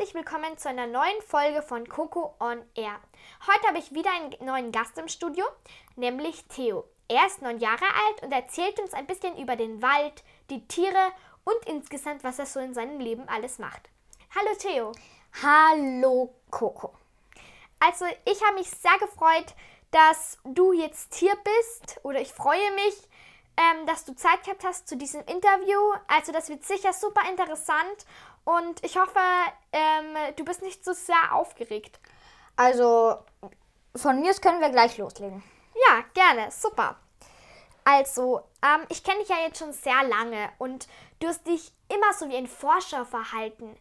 Herzlich willkommen zu einer neuen Folge von Coco on Air. Heute habe ich wieder einen neuen Gast im Studio, nämlich Theo. Er ist neun Jahre alt und erzählt uns ein bisschen über den Wald, die Tiere und insgesamt, was er so in seinem Leben alles macht. Hallo Theo. Hallo Coco. Also ich habe mich sehr gefreut, dass du jetzt hier bist oder ich freue mich, ähm, dass du Zeit gehabt hast zu diesem Interview. Also das wird sicher super interessant und ich hoffe, ähm, du bist nicht so sehr aufgeregt. Also von mir aus können wir gleich loslegen. Ja, gerne, super. Also, ähm, ich kenne dich ja jetzt schon sehr lange und du hast dich immer so wie ein Forscher verhalten.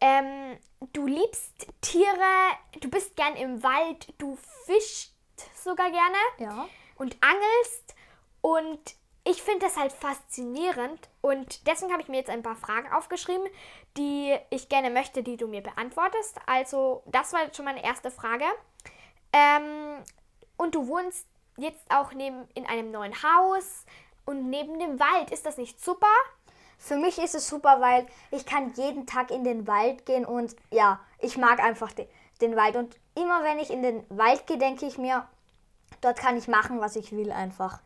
Ähm, du liebst Tiere, du bist gern im Wald, du fischst sogar gerne Ja. und angelst und ich finde das halt faszinierend und deswegen habe ich mir jetzt ein paar Fragen aufgeschrieben, die ich gerne möchte, die du mir beantwortest. Also das war jetzt schon meine erste Frage. Ähm, und du wohnst jetzt auch neben, in einem neuen Haus und neben dem Wald. Ist das nicht super? Für mich ist es super, weil ich kann jeden Tag in den Wald gehen und ja, ich mag einfach den, den Wald. Und immer wenn ich in den Wald gehe, denke ich mir, dort kann ich machen, was ich will einfach.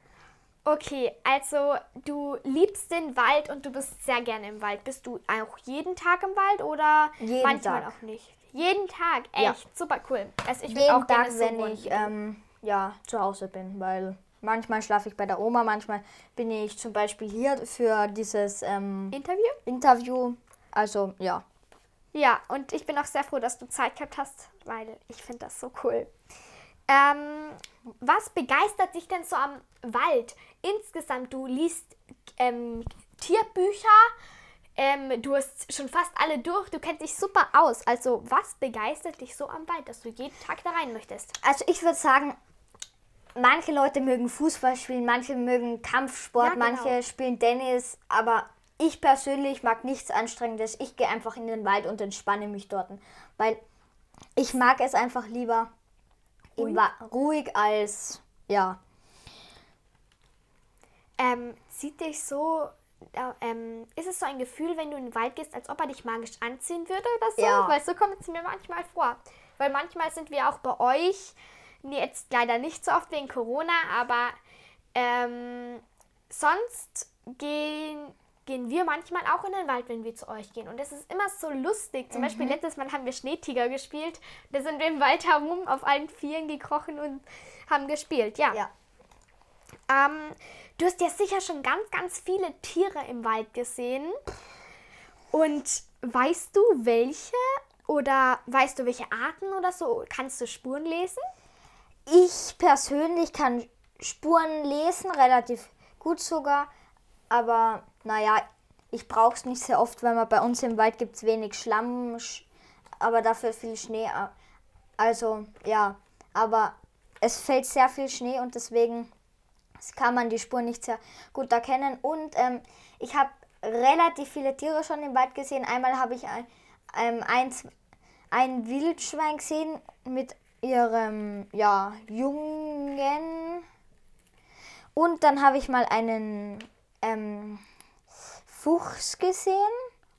Okay, also du liebst den Wald und du bist sehr gerne im Wald. Bist du auch jeden Tag im Wald oder Jeden manchmal Tag. auch nicht? Jeden Tag, echt, Ja. super cool. Also ich jeden auch Tag, so wenn ich ähm, ja, zu Hause bin, weil manchmal schlafe ich bei der Oma, manchmal bin ich zum Beispiel hier für dieses ähm, Interview? Interview. Also ja. Ja, und ich bin auch sehr froh, dass du Zeit gehabt hast, weil ich finde das so cool. Ähm, was begeistert dich denn so am Wald? Insgesamt, du liest ähm, Tierbücher, ähm, du hast schon fast alle durch, du kennst dich super aus. Also, was begeistert dich so am Wald, dass du jeden Tag da rein möchtest? Also ich würde sagen, manche Leute mögen Fußball spielen, manche mögen Kampfsport, Ja, genau. manche spielen Tennis, aber ich persönlich mag nichts Anstrengendes. Ich gehe einfach in den Wald und entspanne mich dort, weil ich mag es einfach lieber Ruhig? Ruhig als ja. Ähm, zieht dich so, äh, ähm, ist es so ein Gefühl, wenn du in den Wald gehst, als ob er dich magisch anziehen würde oder so? Ja. Weil so kommt es mir manchmal vor. Weil manchmal sind wir auch bei euch, nee, jetzt leider nicht so oft wegen Corona, aber ähm, sonst gehen, gehen wir manchmal auch in den Wald, wenn wir zu euch gehen. Und das ist immer so lustig. Zum Beispiel letztes Mal haben wir Schneetiger gespielt. Da sind wir im Wald herum auf allen Vieren gekrochen und haben gespielt. Ja. Ja. Ähm, du hast ja sicher schon ganz, ganz viele Tiere im Wald gesehen. Und weißt du, welche? Oder weißt du, welche Arten oder so? Kannst du Spuren lesen? Ich persönlich kann Spuren lesen, relativ gut sogar. Aber naja, ich brauche es nicht sehr oft, weil man bei uns im Wald gibt es wenig Schlamm, sch- aber dafür viel Schnee. Also ja, aber es fällt sehr viel Schnee und deswegen kann man die Spuren nicht sehr gut erkennen. Und ähm, ich habe relativ viele Tiere schon im Wald gesehen. Einmal habe ich ein, ähm, eins, ein Wildschwein gesehen mit ihrem ja, Jungen. Und dann habe ich mal einen ähm, Fuchs gesehen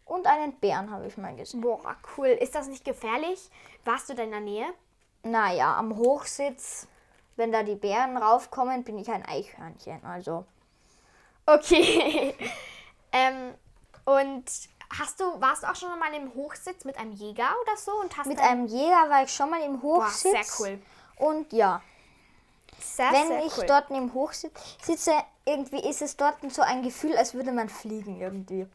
und einen Bären habe ich mal gesehen. Boah, cool. Ist das nicht gefährlich? Warst du da in der Nähe? Naja, am Hochsitz, wenn da die Bären raufkommen, bin ich ein Eichhörnchen. Also Okay. ähm, und hast du, warst du auch schon mal im Hochsitz mit einem Jäger oder so? Und hast mit einem Jäger war ich schon mal im Boah, Hochsitz. sehr cool. Und ja, Sehr, wenn sehr ich cool. dort im Hochsitz sitze, irgendwie ist es dort so ein Gefühl, als würde man fliegen irgendwie.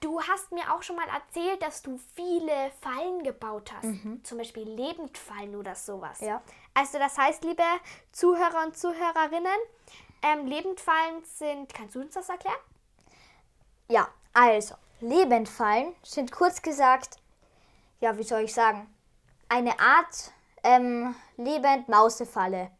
Du hast mir auch schon mal erzählt, dass du viele Fallen gebaut hast. Zum Beispiel Lebendfallen oder sowas. Mhm. Ja. Also das heißt, liebe Zuhörer und Zuhörerinnen, ähm, Lebendfallen sind, kannst du uns das erklären? Ja, also, Lebendfallen sind kurz gesagt, ja, wie soll ich sagen, eine Art ähm, Lebend-Mausefalle.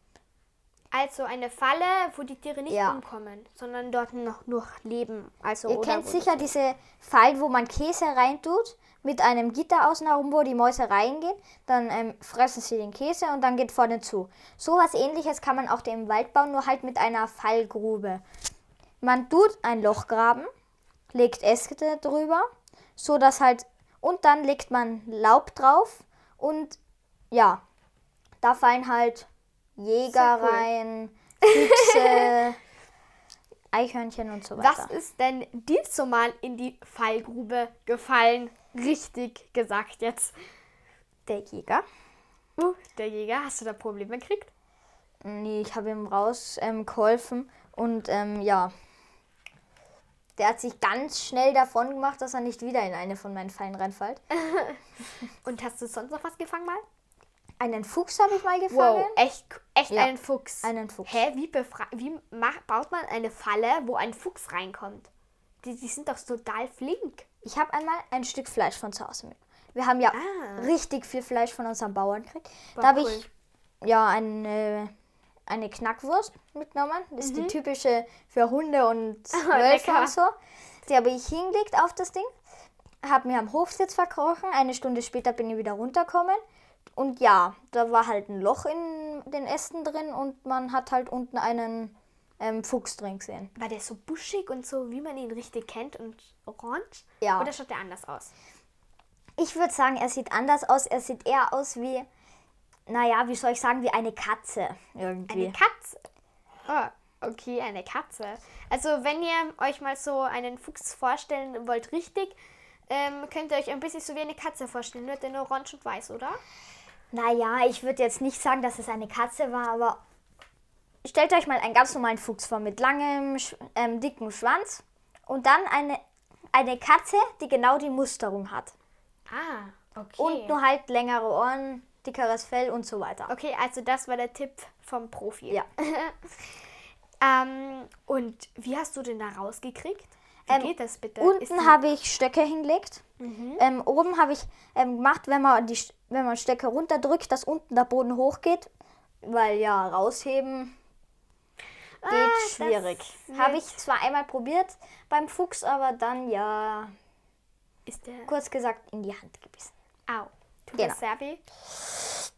Also eine Falle, wo die Tiere nicht Ja. umkommen, sondern dort noch nur leben. Also Ihr kennt sicher diese Fallen, wo man Käse reintut, mit einem Gitter außen herum, wo die Mäuse reingehen. Dann ähm, fressen sie den Käse und dann geht vorne zu. So was ähnliches kann man auch im Wald bauen, nur halt mit einer Fallgrube. Man tut ein Loch graben, legt Äste drüber, so dass halt, und dann legt man Laub drauf und ja, da fallen halt Jäger Sehr cool. rein, Füchse, Eichhörnchen und so weiter. Was ist denn diesmal mal in die Fallgrube gefallen? Richtig gesagt jetzt. Der Jäger. Uh, der Jäger, hast du da Probleme gekriegt? Nee, ich habe ihm raus ähm, geholfen und ähm, ja. Der hat sich ganz schnell davon gemacht, dass er nicht wieder in eine von meinen Fallen reinfällt. Und hast du sonst noch was gefangen mal? Einen Fuchs habe ich mal gefangen. Wow, echt, echt Ja, einen Fuchs. einen Fuchs. Hä, wie, wie baut man eine Falle, wo ein Fuchs reinkommt? Die, die sind doch total flink. Ich habe einmal ein Stück Fleisch von zu Hause mit. Wir haben ja Ah. richtig viel Fleisch von unserem Bauern gekriegt. Da habe cool. ich ja eine, eine Knackwurst mitgenommen. Das ist die typische für Hunde und Wölfe Mhm. Und so. Die habe ich hingelegt auf das Ding, habe mir am Hofsitz verkrochen. Eine Stunde später bin ich wieder runtergekommen. Und ja, da war halt ein Loch in den Ästen drin und man hat halt unten einen ähm, Fuchs drin gesehen. War der so buschig und so, wie man ihn richtig kennt und orange? Ja. Oder schaut der anders aus? Ich würde sagen, er sieht anders aus. Er sieht eher aus wie, naja, wie soll ich sagen, wie eine Katze irgendwie. Eine Katze. Oh, okay, eine Katze. Also wenn ihr euch mal so einen Fuchs vorstellen wollt, richtig, ähm, könnt ihr euch ein bisschen so wie eine Katze vorstellen, nur in orange und weiß, oder? Naja, ich würde jetzt nicht sagen, dass es eine Katze war, aber stellt euch mal einen ganz normalen Fuchs vor mit langem, ähm, dicken Schwanz und dann eine, eine Katze, die genau die Musterung hat. Ah, okay. Und nur halt längere Ohren, dickeres Fell und so weiter. Okay, also das war der Tipp vom Profi. Ja. Ähm, und wie hast du den da rausgekriegt? Wie Ähm, geht das bitte? Unten habe ich Stöcke hingelegt. Ähm, oben habe ich ähm, gemacht, wenn man die wenn man Stöcke runterdrückt, dass unten der Boden hochgeht. Weil ja, rausheben geht Ah, schwierig. Habe ich zwar einmal probiert beim Fuchs, aber dann ja, Ist der. kurz gesagt, in die Hand gebissen. Au. Tut Genau. das sehr weh?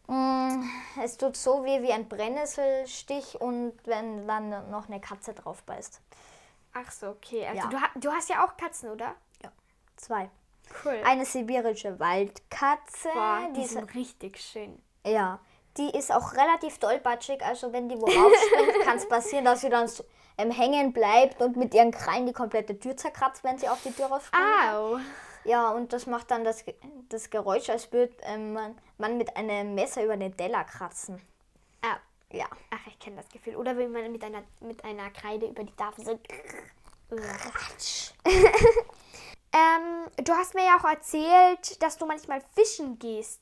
Mm, es tut so weh wie ein Brennnesselstich und wenn dann noch eine Katze drauf beißt. Ach so, okay. Also Ja. du, du hast ja auch Katzen, oder? Zwei. Cool. Eine sibirische Waldkatze. Boah, die diese- sind richtig schön. Ja, die ist auch relativ dollbatschig. Also wenn die wo raufspringt, kann es passieren, dass sie dann so, ähm, hängen bleibt und mit ihren Krallen die komplette Tür zerkratzt, wenn sie auf die Tür rausspringt. Au. Ja, und das macht dann das, das Geräusch, als würde ähm, man, man mit einem Messer über den Teller kratzen. Au. Ja. Ach, ich kenne das Gefühl. Oder wenn man mit einer, mit einer Kreide über die Tafel so. ähm, du hast mir ja auch erzählt, dass du manchmal fischen gehst.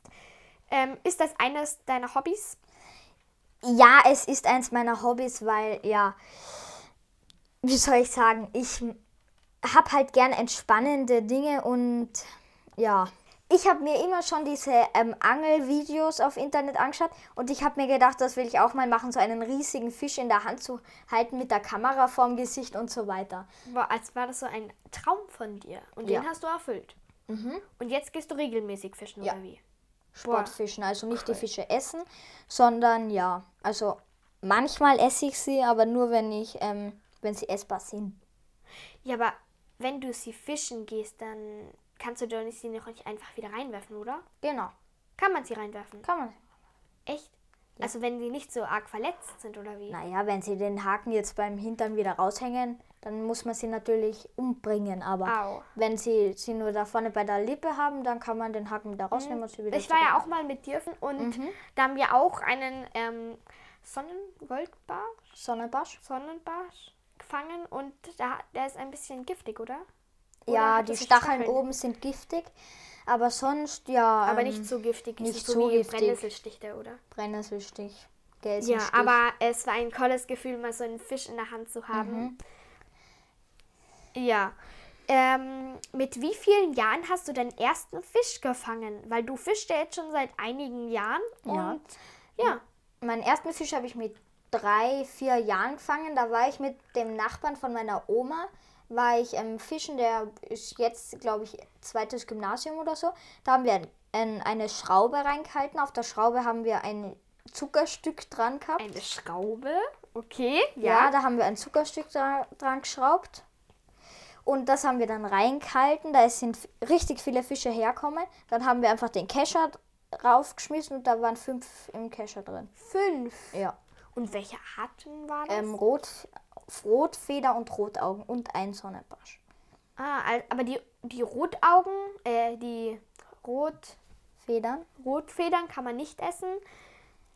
Ähm, ist das eines deiner Hobbys? Ja, es ist eins meiner Hobbys, weil, ja, wie soll ich sagen, ich habe halt gern entspannende Dinge und ja, ich habe mir immer schon diese ähm, Angelvideos auf Internet angeschaut und ich habe mir gedacht, das will ich auch mal machen, so einen riesigen Fisch in der Hand zu halten mit der Kamera vorm Gesicht und so weiter. War, als war das so ein Traum von dir. Und Ja. den hast du erfüllt. Und jetzt gehst du regelmäßig fischen, Ja. oder wie? Sportfischen, also nicht die Fische essen, sondern ja, also manchmal esse ich sie, aber nur wenn ich, ähm, wenn sie essbar sind. Ja, aber wenn du sie fischen gehst, dann kannst du doch nicht sie noch nicht einfach wieder reinwerfen, oder? Genau, Kann man sie reinwerfen? kann man. Echt? Also wenn die nicht so arg verletzt sind, oder wie? Naja, wenn sie den Haken jetzt beim Hintern wieder raushängen, dann muss man sie natürlich umbringen. Aber Au. wenn sie sie nur da vorne bei der Lippe haben, dann kann man den Haken wieder rausnehmen und sie wieder Ich war ja auch mal mit dir und da haben wir auch einen ähm, Sonnengoldbarsch, Sonnenbarsch? Sonnenbarsch gefangen und da, der ist ein bisschen giftig, oder? Oder Ja, die Stacheln Stacheln? oben sind giftig, aber sonst ja. Aber ähm, nicht so giftig, nicht so, so wie giftig. Brennnesselstichte, oder? Brennnesselstich, Ja, Gelsenstich. aber es war ein tolles Gefühl, mal so einen Fisch in der Hand zu haben. Ja. Ähm, mit wie vielen Jahren hast du deinen ersten Fisch gefangen? Weil du fischst ja jetzt schon seit einigen Jahren. Ja. Und ja. Meinen ersten Fisch habe ich mit drei, vier Jahren gefangen. Da war ich mit dem Nachbarn von meiner Oma, war ich ähm, fischen, der ist jetzt, glaube ich, zweites Gymnasium oder so. Da haben wir ein, eine Schraube reingehalten. Auf der Schraube haben wir ein Zuckerstück dran gehabt. Eine Schraube. Okay. Ja, da haben wir ein Zuckerstück dra dran geschraubt. Und das haben wir dann reingehalten. Da sind richtig viele Fische herkommen. Dann haben wir einfach den Kescher raufgeschmissen und da waren fünf im Kescher drin. Fünf. Ja. Und welche Arten war das? Ähm, Rot, Rotfeder und Rotaugen und ein Sonnenbarsch. ah, aber die, die Rotaugen, äh, die Rot, Federn. Rotfedern kann man nicht essen.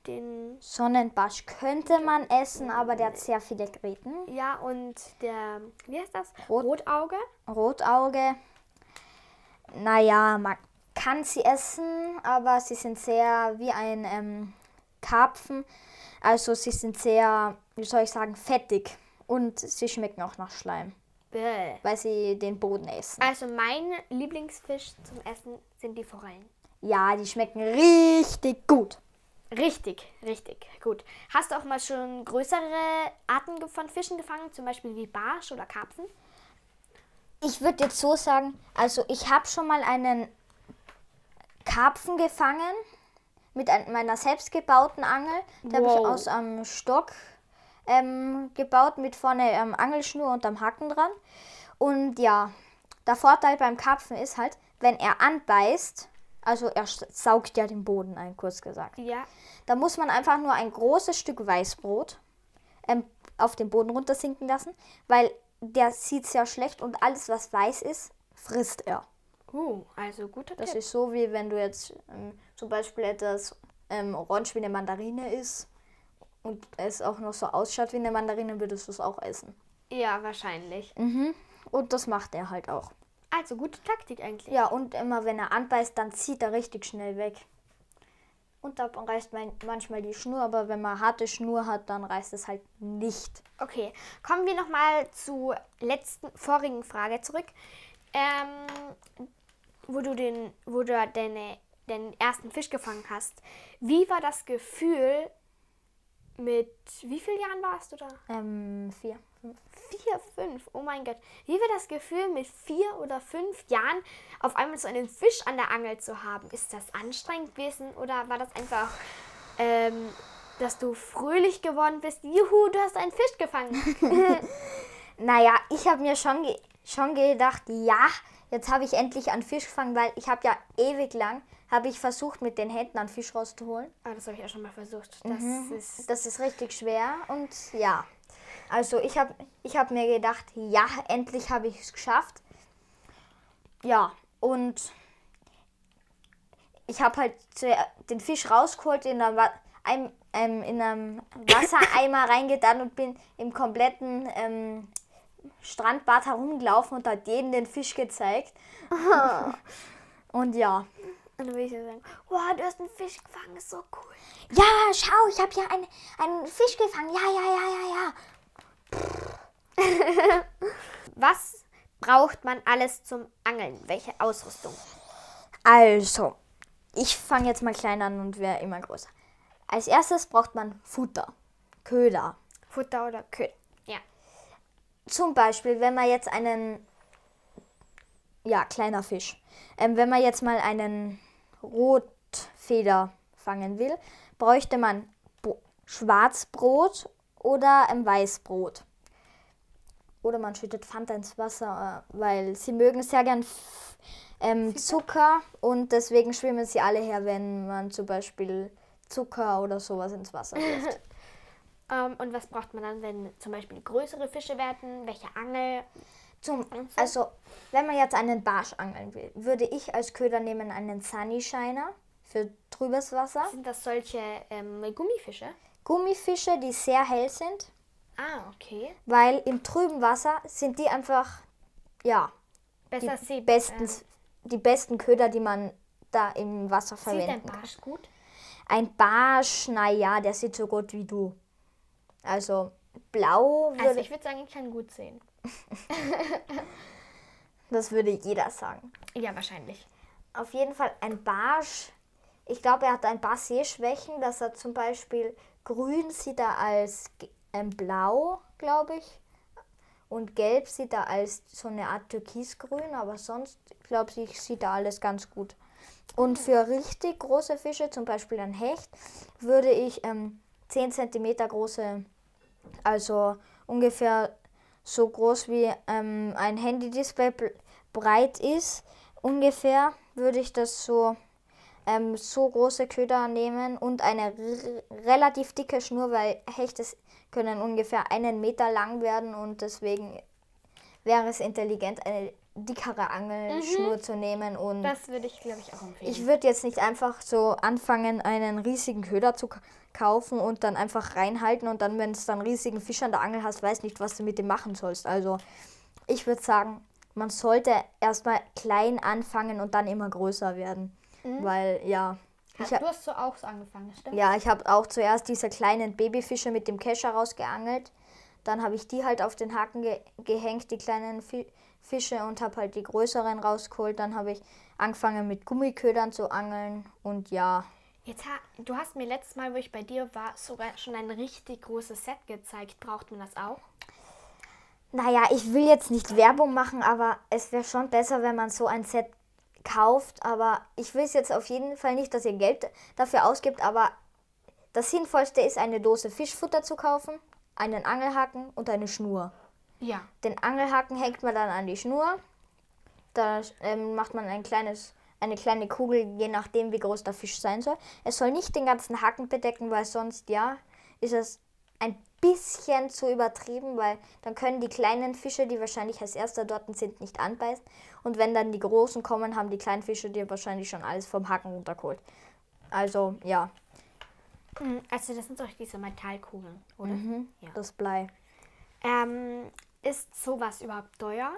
Den, Sonnenbarsch könnte man essen, aber der hat sehr viele Gräten. ja, und der, wie heißt das? Rot- Rotauge. Rotauge. Naja, man kann sie essen, aber sie sind sehr wie ein ähm, Karpfen. Also sie sind sehr, wie soll ich sagen, fettig. Und sie schmecken auch nach Schleim, Bäh. weil sie den Boden essen. Also mein Lieblingsfisch zum Essen sind die Forellen. Ja, die schmecken richtig gut. Richtig, richtig, gut. Hast du auch mal schon größere Arten von Fischen gefangen, zum Beispiel wie Barsch oder Karpfen? Ich würde jetzt so sagen, also ich habe schon mal einen Karpfen gefangen mit ein, meiner selbstgebauten Angel. Die habe ich Wow. aus einem Stock ähm, gebaut mit vorne ähm, Angelschnur und am Haken dran. Und ja, der Vorteil beim Karpfen ist halt, wenn er anbeißt, also er saugt ja den Boden ein, kurz gesagt. Ja. Da muss man einfach nur ein großes Stück Weißbrot ähm, auf den Boden runtersinken lassen, weil der sieht sehr schlecht und alles, was weiß ist, frisst er. Uh, also guter Das Tipp. ist so, wie wenn du jetzt ähm, zum Beispiel etwas ähm, orange wie eine Mandarine isst und es auch noch so ausschaut wie eine Mandarine, würdest du es auch essen. Ja, wahrscheinlich. Mhm. Und das macht er halt auch. Also gute Taktik eigentlich. Ja, und immer wenn er anbeißt, dann zieht er richtig schnell weg. Und da reißt man manchmal die Schnur, aber wenn man harte Schnur hat, dann reißt es halt nicht. Okay, kommen wir nochmal zur letzten, vorigen Frage zurück. Ähm, wo du den, wo du deine, den ersten Fisch gefangen hast. Wie war das Gefühl mit, wie vielen Jahren warst du da? Ähm, vier. fünf. Vier, fünf, oh mein Gott. Wie war das Gefühl, mit vier oder fünf Jahren auf einmal so einen Fisch an der Angel zu haben? Ist das anstrengend gewesen oder war das einfach, ähm, dass du fröhlich geworden bist? Juhu, du hast einen Fisch gefangen. Naja, ich habe mir schon, ge schon gedacht, ja, jetzt habe ich endlich einen Fisch gefangen, weil ich habe ja ewig lang, habe ich versucht, mit den Händen einen Fisch rauszuholen. Ah, das habe ich auch schon mal versucht. Das ist. Das ist richtig schwer und ja. Also ich habe ich hab mir gedacht, ja, endlich habe ich es geschafft. Ja, und ich habe halt den Fisch rausgeholt, in, einer, Wa- ein, ähm, in einem Wassereimer reingetan und bin im kompletten ähm, Strandbad herumgelaufen und hat jedem den Fisch gezeigt. und ja. Und dann würde ich so sagen: Wow, du hast einen Fisch gefangen, ist so cool. Ja, schau, ich habe hier einen, einen Fisch gefangen. Ja, ja, ja, ja, ja. Was braucht man alles zum Angeln? Welche Ausrüstung? Also, ich fange jetzt mal klein an und werde immer größer. Als erstes braucht man Futter, Köder. Futter oder Köder? Ja. Zum Beispiel, wenn man jetzt einen, ja, kleiner Fisch, ähm, wenn man jetzt mal einen Rotfeder fangen will, bräuchte man Bo Schwarzbrot oder ein Weißbrot. Oder man schüttet Fanta ins Wasser, äh, weil sie mögen sehr gern ähm, Zucker und deswegen schwimmen sie alle her, wenn man zum Beispiel Zucker oder sowas ins Wasser wirft. Ähm, und was braucht man dann, wenn zum Beispiel größere Fische werden? Welche Angel? Zum, also, wenn man jetzt einen Barsch angeln will, würde ich als Köder nehmen einen Sunny Shiner für trübes Wasser. Sind das solche ähm, Gummifische? Gummifische, die sehr hell sind, Ah, okay. weil im trüben Wasser sind die einfach, ja, Besser die sieht, besten, ähm, die besten Köder, die man da im Wasser sieht ein verwenden kann. Barsch gut? Ein Barsch, naja, der sieht so gut wie du. Also, blau würde Also ich würde sagen, ich kann gut sehen. Das würde jeder sagen. Ja, wahrscheinlich. Auf jeden Fall ein Barsch. Ich glaube, er hat ein paar Sehschwächen, dass er zum Beispiel grün sieht er als ähm, blau, glaube ich. Und gelb sieht er als so eine Art türkisgrün, aber sonst, glaube ich, sieht er alles ganz gut. Und für richtig große Fische, zum Beispiel ein Hecht, würde ich ähm, 10 cm große, also ungefähr so groß wie ähm, ein Handy-Display breit ist, ungefähr würde ich das so ähm, so große Köder nehmen und eine relativ dicke Schnur, weil Hechte können ungefähr einen Meter lang werden und deswegen wäre es intelligent, eine dickere Angelschnur mhm. zu nehmen. Und das würde ich, glaube ich, auch empfehlen. Ich würde jetzt nicht einfach so anfangen, einen riesigen Köder zu kaufen und dann einfach reinhalten und dann, wenn es dann riesigen Fisch an der Angel hast, weißt nicht, was du mit dem machen sollst. Also ich würde sagen, man sollte erstmal klein anfangen und dann immer größer werden. Mhm. Weil, ja. Ich du hast so auch so angefangen, stimmt? Ja, ich habe auch zuerst diese kleinen Babyfische mit dem Kescher rausgeangelt. Dann habe ich die halt auf den Haken ge gehängt, die kleinen Fi Fische, und habe halt die größeren rausgeholt. Dann habe ich angefangen mit Gummiködern zu angeln und ja. Jetzt ha du hast mir letztes Mal, wo ich bei dir war, sogar schon ein richtig großes Set gezeigt. Braucht man das auch? Naja, ich will jetzt nicht Werbung machen, aber es wäre schon besser, wenn man so ein Set kauft. Aber ich will es jetzt auf jeden Fall nicht, dass ihr Geld dafür ausgibt. Aber das Sinnvollste ist, eine Dose Fischfutter zu kaufen, einen Angelhaken und eine Schnur. Ja. Den Angelhaken hängt man dann an die Schnur. Da ähm, macht man ein kleines, eine kleine Kugel, je nachdem, wie groß der Fisch sein soll. Es soll nicht den ganzen Haken bedecken, weil sonst, ja, ist es ein bisschen zu übertrieben, weil dann können die kleinen Fische, die wahrscheinlich als erster dort sind, nicht anbeißen. Und wenn dann die großen kommen, haben die kleinen Fische dir wahrscheinlich schon alles vom Haken runtergeholt. Also, ja. Hm, also, das sind doch diese Metallkugeln, oder? Mhm, ja. Das Blei. Ähm, ist sowas überhaupt teuer?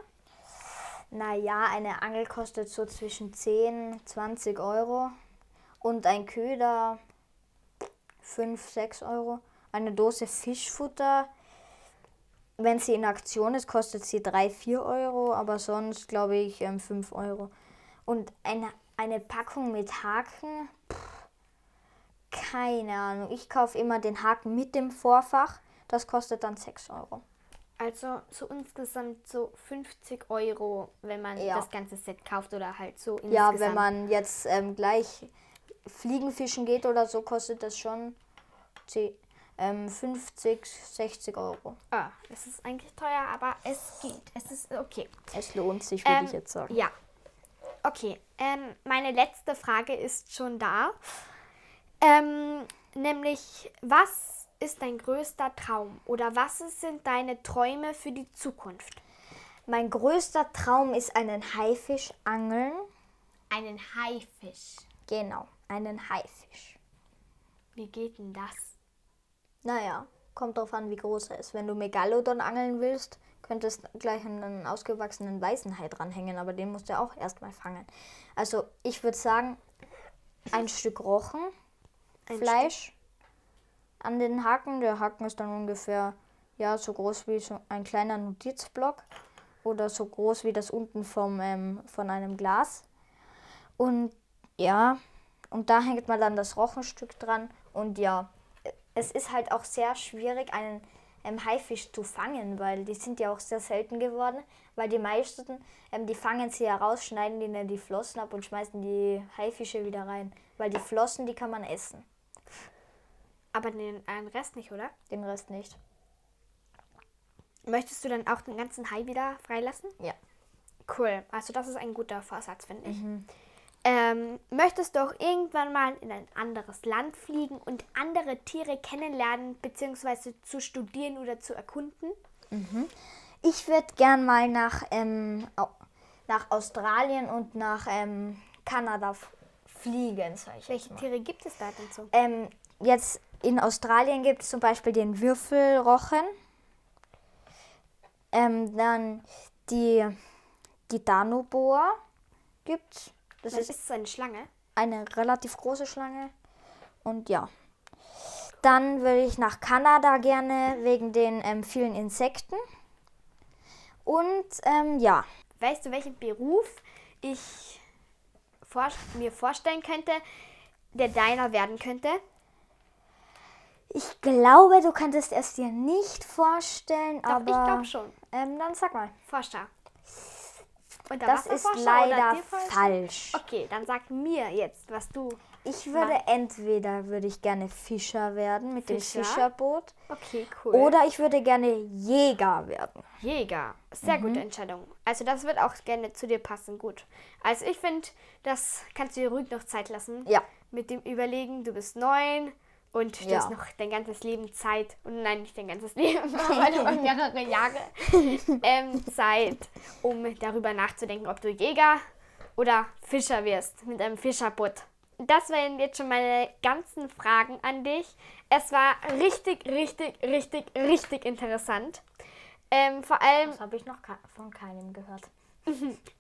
Naja, eine Angel kostet so zwischen 10, 20 Euro. Und ein Köder 5, 6 Euro. Eine Dose Fischfutter, wenn sie in Aktion ist, kostet sie 3, 4 Euro, aber sonst glaube ich 5 ähm, Euro. Und eine, eine Packung mit Haken, pff, keine Ahnung. Ich kaufe immer den Haken mit dem Vorfach, das kostet dann 6 Euro. Also so insgesamt so 50 Euro, wenn man ja. das ganze Set kauft oder halt so insgesamt. Ja, wenn man jetzt ähm, gleich Fliegenfischen geht oder so, kostet das schon 10, ähm, 50, 60 Euro. Ah, es ist eigentlich teuer, aber es geht. Es ist okay. Es lohnt sich, würde ähm, ich jetzt sagen. Ja. Okay, ähm, meine letzte Frage ist schon da. Ähm, nämlich, was ist dein größter Traum oder was sind deine Träume für die Zukunft? Mein größter Traum ist einen Haifisch angeln. Einen Haifisch? Genau, einen Haifisch. Wie geht denn das? Naja, kommt drauf an, wie groß er ist. Wenn du Megalodon angeln willst, könntest gleich einen ausgewachsenen weißen Hai dranhängen, aber den musst du auch erstmal fangen. Also ich würde sagen, ein Stück Rochen, ein Fleisch Stück. An den Haken. Der Haken ist dann ungefähr ja so groß wie so ein kleiner Notizblock oder so groß wie das unten vom, ähm, von einem Glas. Und ja, und da hängt man dann das Rochenstück dran und ja, es ist halt auch sehr schwierig, einen ähm, Haifisch zu fangen, weil die sind ja auch sehr selten geworden, weil die meisten, ähm, die fangen sie ja raus, schneiden ihnen die Flossen ab und schmeißen die Haifische wieder rein, weil die Flossen, die kann man essen. Aber den Rest nicht, oder? Den Rest nicht. Möchtest du dann auch den ganzen Hai wieder freilassen? Ja. Cool. Also das ist ein guter Vorsatz, finde ich. Mhm. Ähm, möchtest du auch irgendwann mal in ein anderes Land fliegen und andere Tiere kennenlernen bzw. zu studieren oder zu erkunden? Mhm. Ich würde gern mal nach, ähm, nach Australien und nach ähm, Kanada fliegen. Welche Tiere gibt es da denn so? Ähm, jetzt in Australien gibt es zum Beispiel den Würfelrochen. Ähm, dann die, die Danoboa gibt es. Das ist, ist eine Schlange. Eine relativ große Schlange. Und ja. Dann würde ich nach Kanada gerne wegen den ähm, vielen Insekten. Und ähm, ja. weißt du, welchen Beruf ich vor, mir vorstellen könnte, der deiner werden könnte? Ich glaube, du könntest es dir nicht vorstellen, Doch, aber. ich glaube schon. Ähm, dann sag mal. Forscher. Und Das ist leider falsch. Okay, dann sag mir jetzt, was du. Ich würde entweder würde ich gerne Fischer werden mit dem Fischer? Fischerboot Okay, cool. oder ich würde gerne Jäger werden. Jäger. Sehr Mhm. gute Entscheidung. Also das wird auch gerne zu dir passen. Gut. Also ich finde, das kannst du dir ruhig noch Zeit lassen. Ja. Mit dem Überlegen, du bist neun und du Ja. hast noch dein ganzes Leben Zeit. Und nein, nicht dein ganzes Leben, aber noch mehrere Jahre ähm, Zeit, um darüber nachzudenken, ob du Jäger oder Fischer wirst mit einem Fischerboot. Das wären jetzt schon meine ganzen Fragen an dich. Es war richtig, richtig, richtig, richtig interessant. Ähm, vor allem Das habe ich noch von keinem gehört.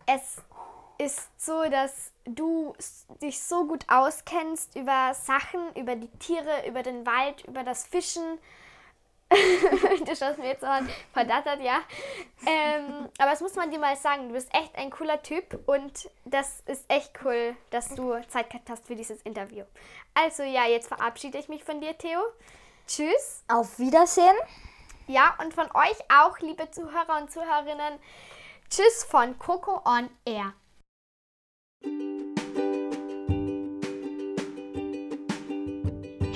es ist so, dass du dich so gut auskennst über Sachen, über die Tiere, über den Wald, über das Fischen. du schaust mir jetzt mal verdattert, ja. Ähm, aber das muss man dir mal sagen. Du bist echt ein cooler Typ und das ist echt cool, dass du Zeit gehabt hast für dieses Interview. Also ja, jetzt verabschiede ich mich von dir, Theo. Tschüss. Auf Wiedersehen. Ja, und von euch auch, liebe Zuhörer und Zuhörerinnen. Tschüss von Coco on Air.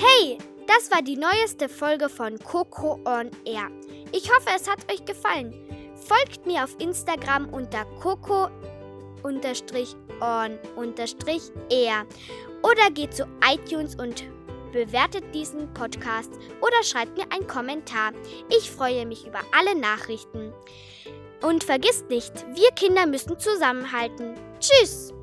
Hey, das war die neueste Folge von Coco on Air. Ich hoffe, es hat euch gefallen. Folgt mir auf Instagram unter coco on air oder geht zu iTunes und bewertet diesen Podcast oder schreibt mir einen Kommentar. Ich freue mich über alle Nachrichten. Und vergisst nicht, wir Kinder müssen zusammenhalten. Tschüss!